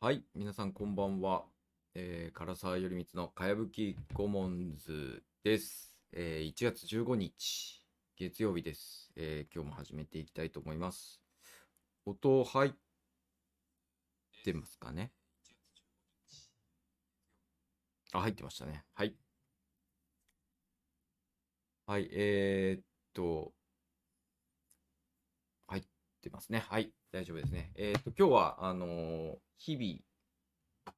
はい、皆さんこんばんは。えー、唐沢頼光のかやぶきコモンズです。えー、1月15日、月曜日です。えー、今日も始めていきたいと思います。音入ってますかね？あ、入ってましたね。はい。はい、えー、っと、ってますね。はい、大丈夫ですね。えー、っと、今日は、あのー日々、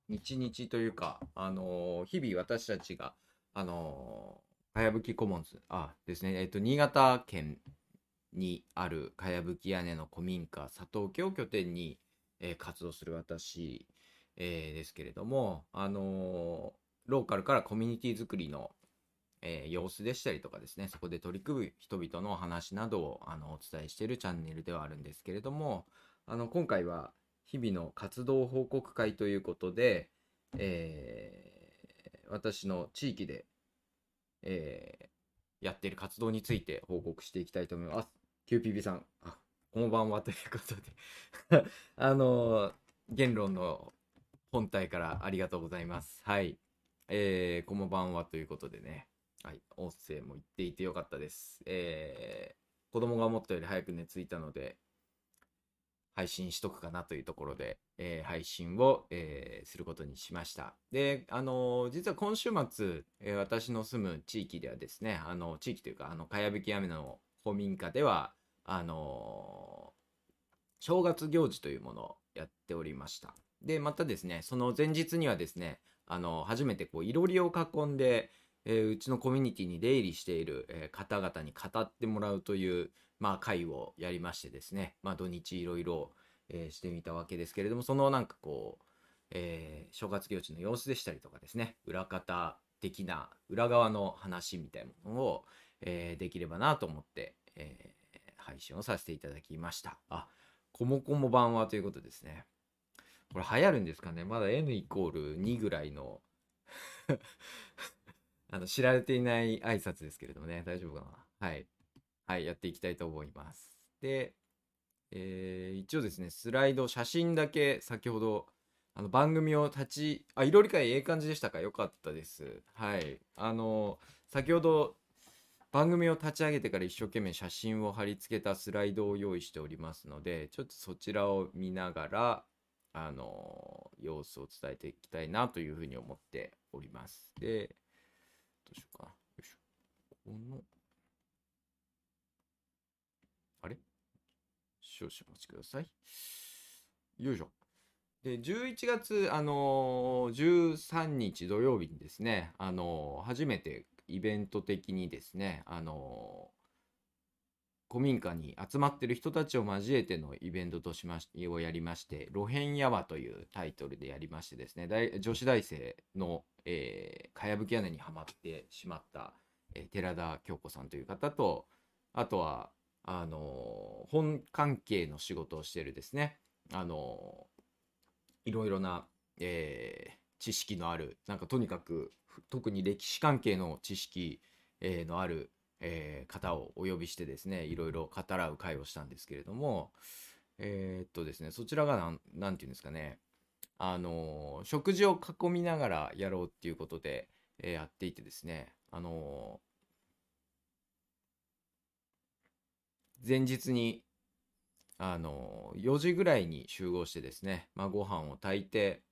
日々というか、あのー日々私たちが、あのーかやぶきコモンズ、あ、ですね、えーっと、新潟県にあるかやぶき屋根の古民家、佐藤家を拠点に、えー活動する私、えーですけれども、あのーローカルからコミュニティ作りの、えー様子でしたりとかですね、そこで取り組む人々の話などをあのお伝えしているチャンネルではあるんですけれども、あの今回は日々の活動報告会ということで、えー私の地域で、えーやっている活動について報告していきたいと思います。QPB さん、あこんばんはということで、あの言論の本体からありがとうございます。はい。えー、こんばんはということでね、はい、音声も言っていてよかったです。えー、子供が思ったより早く寝ついたので、配信しとくかなというところで、えー配信を、えーすることにしました。で、あのー実は今週末、え私の住む地域ではですね、あの地域というか、あの、かやぶき屋根の古民家では、あの正月行事というものをやっておりました。で、またですね、その前日にはですね、あの、初めてこう、いろりを囲んで、えーうちのコミュニティに出入りしている、えー方々に語ってもらうという、まあ、会をやりましてですね、まあ、土日いろいろ、えーしてみたわけですけれども、そのなんかこう、えー正月行事の様子でしたりとかですね、裏方的な、裏側の話みたいなものを、えーできればなと思って、えー配信をさせていただきました。あ、コモコモ版はということですね。これ流行るんですかねまだ N イコール2ぐらいの あの知られていない挨拶ですけれどもね、大丈夫かなはい。はい、やっていきたいと思います。で、えー一応ですね、スライド、写真だけ先ほど、あの番組を立ち、あ、色理解ええ感じでしたか？よかったです。はい。あの、先ほど番組を立ち上げてから一生懸命写真を貼り付けたスライドを用意しておりますので、ちょっとそちらを見ながら、あの、様子を伝えていきたいなというふうに思っております。で、どうしようか。よいしょ。この、あれ？少々お待ちください。よいしょ。で、11月、あのー13日土曜日にですね、あのー初めてイベント的にですね、あのー古民家に集まってる人たちを交えてのイベントとしましをやりまして、露辺ヤワというタイトルでやりましてですね、大女子大生の、えーかやぶき屋根にはまってしまった、えー寺田京子さんという方と、あとは、あのー本関係の仕事をしてるですね、あのーいろいろな、え知識のある、なんかとにかく、特に歴史関係の知識、えのある、えー方をお呼びしてですね、いろいろ語らう会をしたんですけれども、えーっとですね、そちらがなん、なんていうんですかね、あのー食事を囲みながらやろうっていうことで、えーやっていてですね、あの前日に、あのー4時ぐらいに集合してですね、まあ、ご飯を炊いて、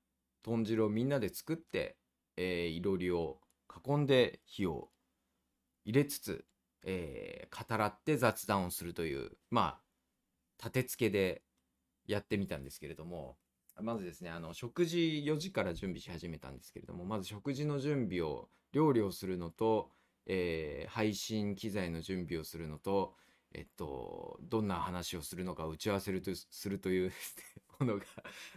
豚汁をみんなで作って、えーいろりを囲んで火を入れつつ、えー語らって雑談をするという、まあ、立て付けでやってみたんですけれども、まずですね、あの、食事4時から準備し始めたんですけれども、まず食事の準備を、料理をするのと、えー配信機材の準備をするのと、えっと、どんな話をするのか打ち合わせるとするという ものが、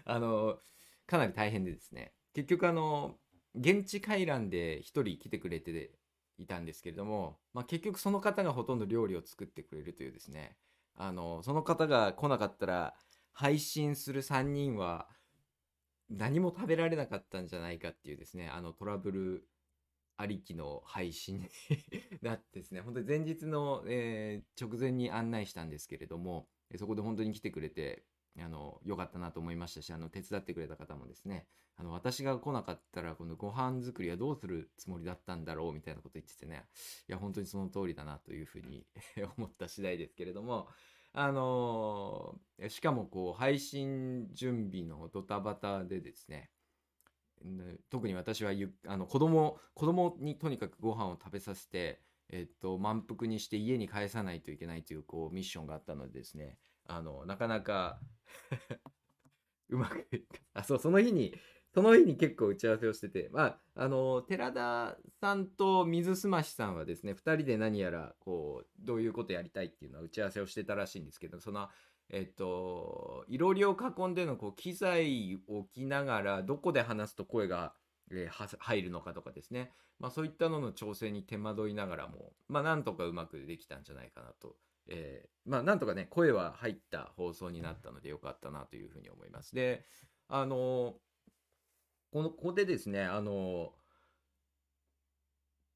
あの、かなり大変でですね、結局あの、現地回覧で一人来てくれていたんですけれども、まあ、結局その方がほとんど料理を作ってくれるというですね、あの、その方が来なかったら、配信する3人は何も食べられなかったんじゃないかっていうですね、あのトラブルありきの配信に なってですね、本当に前日の、えー直前に案内したんですけれども、そこで本当に来てくれて、あの、良かったなと思いましたし、あの、手伝ってくれた方もですね、あの、私が来なかったら、このご飯作りはどうするつもりだったんだろうみたいなこと言っててね、いや、本当にその通りだなというふうに 思った次第ですけれども、あのーしかもこう、配信準備のドタバタでですね、特に私はゆあの子供子供にとにかくご飯を食べさせて、えっと、満腹にして家に帰さないといけないというこうミッションがあったのでですねあのなかなか うまくあそうその日にその日に結構打ち合わせをしてて。まああの寺田さんと水すましさんはですね2人で何やらこうどういうことやりたいっていうのは打ち合わせをしてたらしいんですけどそのえっと、いろりを囲んでのこう機材を置きながらどこで話すと声が、えー入るのかとかですね、まあ、そういったのの調整に手間取りながらも、まあ、なんとかうまくできたんじゃないかなと、えーまあ、なんとかね声は入った放送になったのでよかったなというふうに思います。であのこのここでですねあの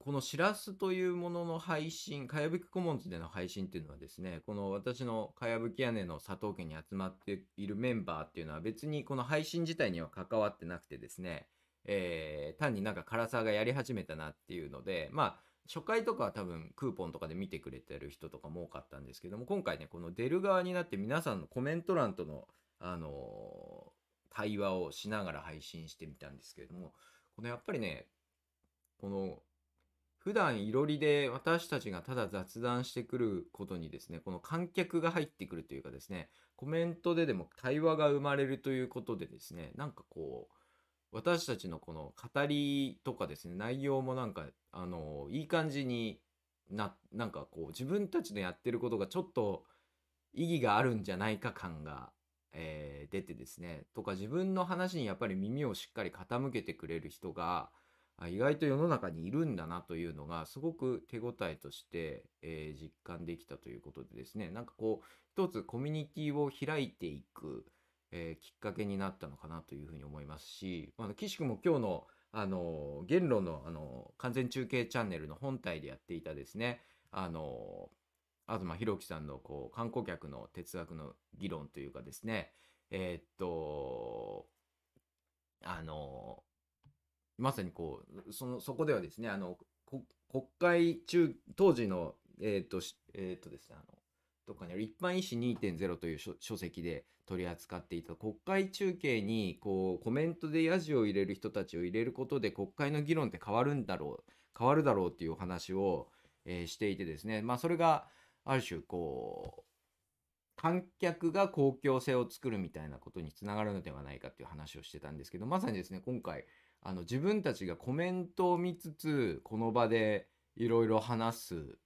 このしらすというものの配信、かやぶきコモンズでの配信っていうのはですね、この私のかやぶき屋根の佐藤家に集まっているメンバーっていうのは別にこの配信自体には関わってなくてですね、えー単になんか唐沢がやり始めたなっていうので、まあ、初回とかは多分クーポンとかで見てくれてる人とかも多かったんですけども、今回ね、この出る側になって皆さんのコメント欄との、あのー対話をしながら配信してみたんですけれども、このやっぱりね、この普段いろりで私たちがただ雑談してくることにですね、この観客が入ってくるというかですね、コメントででも対話が生まれるということでですね、なんかこう、私たちのこの語りとかですね、内容もなんか、あの、いい感じにな、なんかこう、自分たちのやってることがちょっと意義があるんじゃないか感が、えー出てですね、とか自分の話にやっぱり耳をしっかり傾けてくれる人が、意外と世の中にいるんだなというのがすごく手応えとして、えー実感できたということでですね。なんかこう一つコミュニティを開いていく、えーきっかけになったのかなというふうに思いますし、あの岸君も今日のあの言論のあの完全中継チャンネルの本体でやっていたですねあの東博樹さんのこう観光客の哲学の議論というかですねえーっとあのまさにこう、その、そこではですね、あの、国会中、当時の、えっ、と、しえっ、とですね、あの、どっかにある一般医師2.0という書書籍で取り扱っていた。国会中継に、こう、コメントでヤジを入れる人たちを入れることで国会の議論って変わるんだろう、変わるだろうっていうお話を、えーしていてですね、まあ、それが、ある種、こう、観客が公共性を作るみたいなことにつながるのではないかっていう話をしてたんですけど、まさにですね、今回、あの自分たちがコメントを見つつこの場でいろいろ話す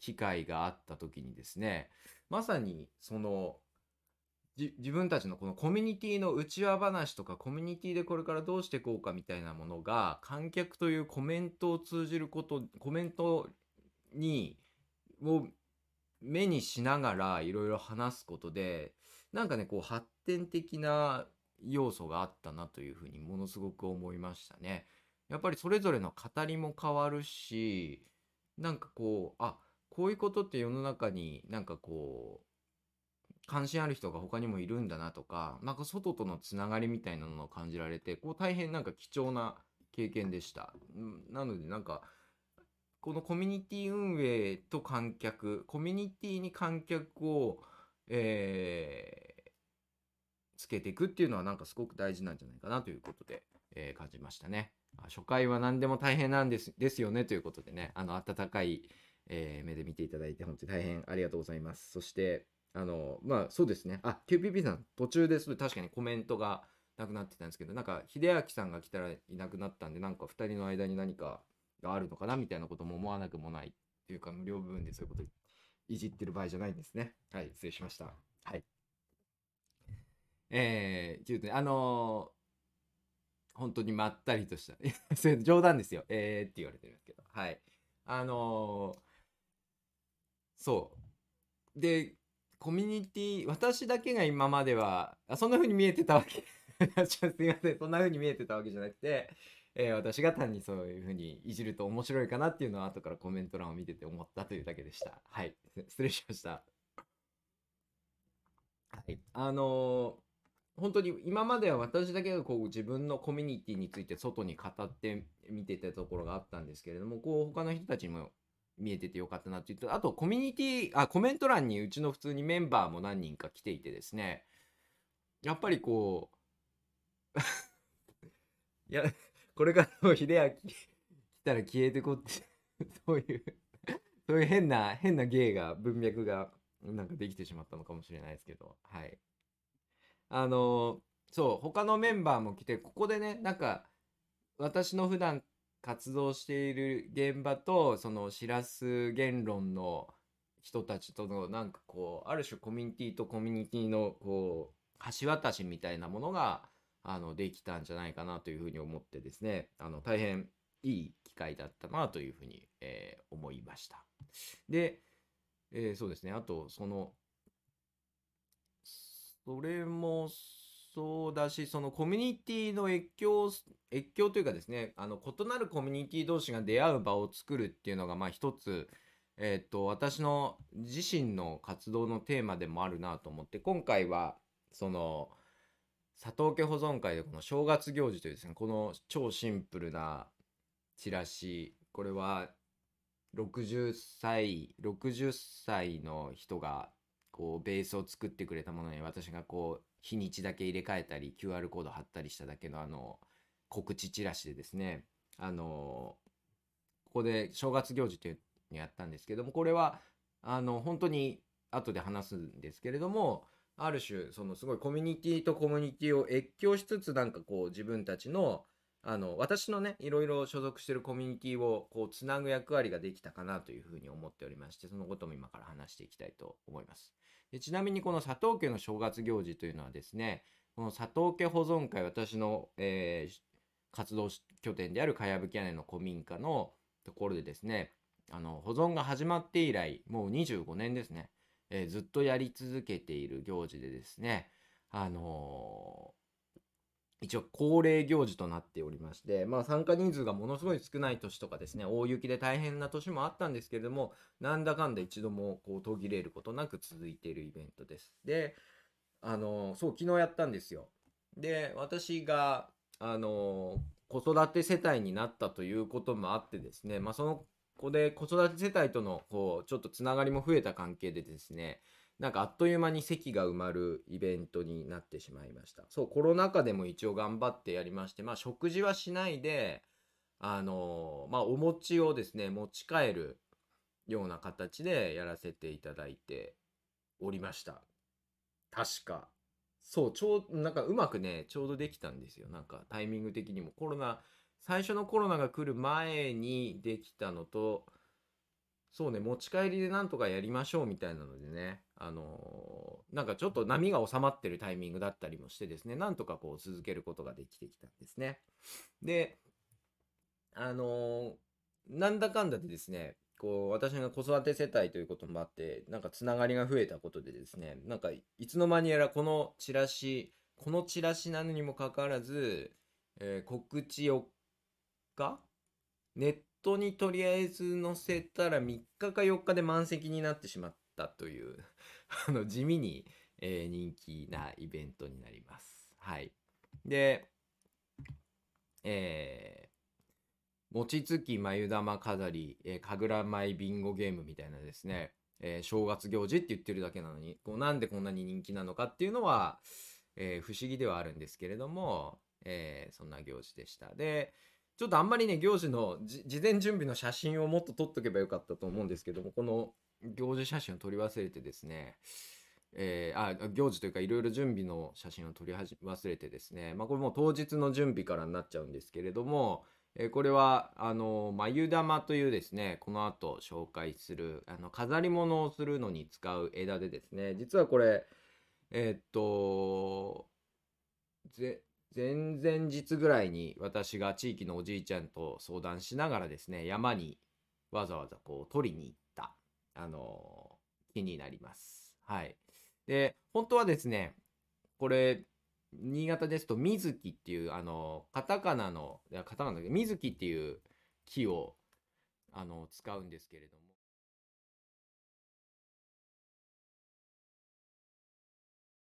機会があった時にですねまさにその自分たちのこのコミュニティの内輪話とかコミュニティでこれからどうしていこうかみたいなものが観客というコメントを通じることコメントにを目にしながらいろいろ話すことでなんかねこう発展的な要素があったなというふうにものすごく思いましたね。やっぱりそれぞれの語りも変わるしなんかこうあこういうことって世の中になんかこう関心ある人が他にもいるんだなとかなんか外とのつながりみたいなのを感じられてこう大変なんか貴重な経験でした。なのでなんかこのコミュニティ運営と観客コミュニティに観客を、えーつけていくっていうのはなんかすごく大事なんじゃないかなということで、えー感じましたね。初回は何でも大変なんですですよねということでね、あの温かい、えー目で見ていただいて本当に大変ありがとうございます。そして、あの、まあそうですね、あ、QPP さん途中です確かにコメントがなくなってたんですけど、なんか秀明さんが来たらいなくなったんで、なんか2人の間に何かがあるのかなみたいなことも思わなくもないっていうか、無料部分でそういうこといじってる場合じゃないんですね。はい、失礼しました。はい。えー、ということで、あのー本当にまったりとした、い やそれ冗談ですよ。えーって言われてるんですけど、はい。あのーそう。で、コミュニティ、私だけが今までは、あそんな風に見えてたわけ。すいません、そんな風に見えてたわけじゃなくて、えー私が単にそういう風にいじると面白いかなっていうのは後からコメント欄を見てて思ったというだけでした。はい。失礼しました。はい。あのー本当に今までは私だけがこう自分のコミュニティについて外に語ってみてたところがあったんですけれども、こう他の人たちにも見えててよかったなって言って、あとコミュニティ、あ、コメント欄にうちの普通にメンバーも何人か来ていてですね、やっぱりこう、い や、これからも秀明来たら消えてこって、そういう、そういう変な、変な芸が、文脈が、なんかできてしまったのかもしれないですけど、はい。あのそう、他のメンバーも来て、ここでね、なんか、私の普段活動している現場と、その、しらす言論の人たちとの、なんかこう、ある種コミュニティとコミュニティの、こう、橋渡しみたいなものが、あの、できたんじゃないかなというふうに思ってですね、あの、大変いい機会だったなというふうに、えー思いました。で、えーそうですね、あと、その、それもそうだし、そのコミュニティの越境、越境というかですね、あの、異なるコミュニティ同士が出会う場を作るっていうのが、まあ一つ、えっと、私の自身の活動のテーマでもあるなと思って、今回は、その、佐藤家保存会でこの正月行事というですね、この超シンプルなチラシ、これは60歳、60歳の人がこうベースを作ってくれたものに私がこう日にちだけ入れ替えたり QR コード貼ったりしただけのあの告知チラシでですね、あのここで正月行事っていうのやったんですけども、これはあの本当に後で話すんですけれども、ある種そのすごいコミュニティとコミュニティを越境しつつなんかこう自分たちのあの私のねいろいろ所属してるコミュニティをこうつなぐ役割ができたかなというふうに思っておりましてそのことも今から話していきたいと思います。でちなみにこの佐藤家の正月行事というのはですねこの佐藤家保存会私の、えー活動拠点であるかやぶき屋根の古民家のところでですねあの保存が始まって以来もう25年ですね、えーずっとやり続けている行事でですねあの一応恒例行事となっておりまして、まあ参加人数がものすごい少ない年とかですね、大雪で大変な年もあったんですけれども、なんだかんだ一度もこう途切れることなく続いているイベントです。で、あの、そう、昨日やったんですよ。で、私が、あの、子育て世帯になったということもあってですね、まあその子で子育て世帯とのこうちょっとつながりも増えた関係でですね、なんかあっという間に席が埋まるイベントになってしまいました。そう、コロナ禍でも一応頑張ってやりまして、まあ食事はしないで、あのまあお餅をですね、持ち帰るような形でやらせていただいておりました。確か。そう、ちょう、なんかうまくね、ちょうどできたんですよ。なんかタイミング的にも。コロナ、最初のコロナが来る前にできたのと、そうね、持ち帰りでなんとかやりましょうみたいなのでね、あのーなんかちょっと波が収まってるタイミングだったりもしてですね、なんとかこう続けることができてきたんですね。で、あのーなんだかんだでですね、こう、私が子育て世帯ということもあって、なんかつながりが増えたことでですね、なんかいつの間にやらこのチラシ、このチラシなのにもかかわらず、えー告知4日ネットにとりあえず載せたら3日か4日で満席になってしまったという あの地味に、えー人気なイベントになります。はい。で、えー餅つき眉玉飾り、えー、神楽舞ビンゴゲームみたいなですね、えー正月行事って言ってるだけなのに、こうなんでこんなに人気なのかっていうのは、えー不思議ではあるんですけれども、えーそんな行事でした。で、ちょっとあんまりね、行事の事前準備の写真をもっと撮っとけばよかったと思うんですけども、この行事写真を撮り忘れてですね、えーあ、行事というかいろいろ準備の写真を撮り忘れてですね、まあこれもう当日の準備からになっちゃうんですけれども、えーこれは、あの、眉玉というですね、この後紹介する、あの、飾り物をするのに使う枝でですね、実はこれ、えーっと、ぜ、前々日ぐらいに私が地域のおじいちゃんと相談しながらですね、山にわざわざこう取りに行った、あの木になります。はい。で、本当はですね、これ、新潟ですと水木っていう、あの、カタカナの、いや、カタカナだけど、水木っていう木を、あの、使うんですけれども、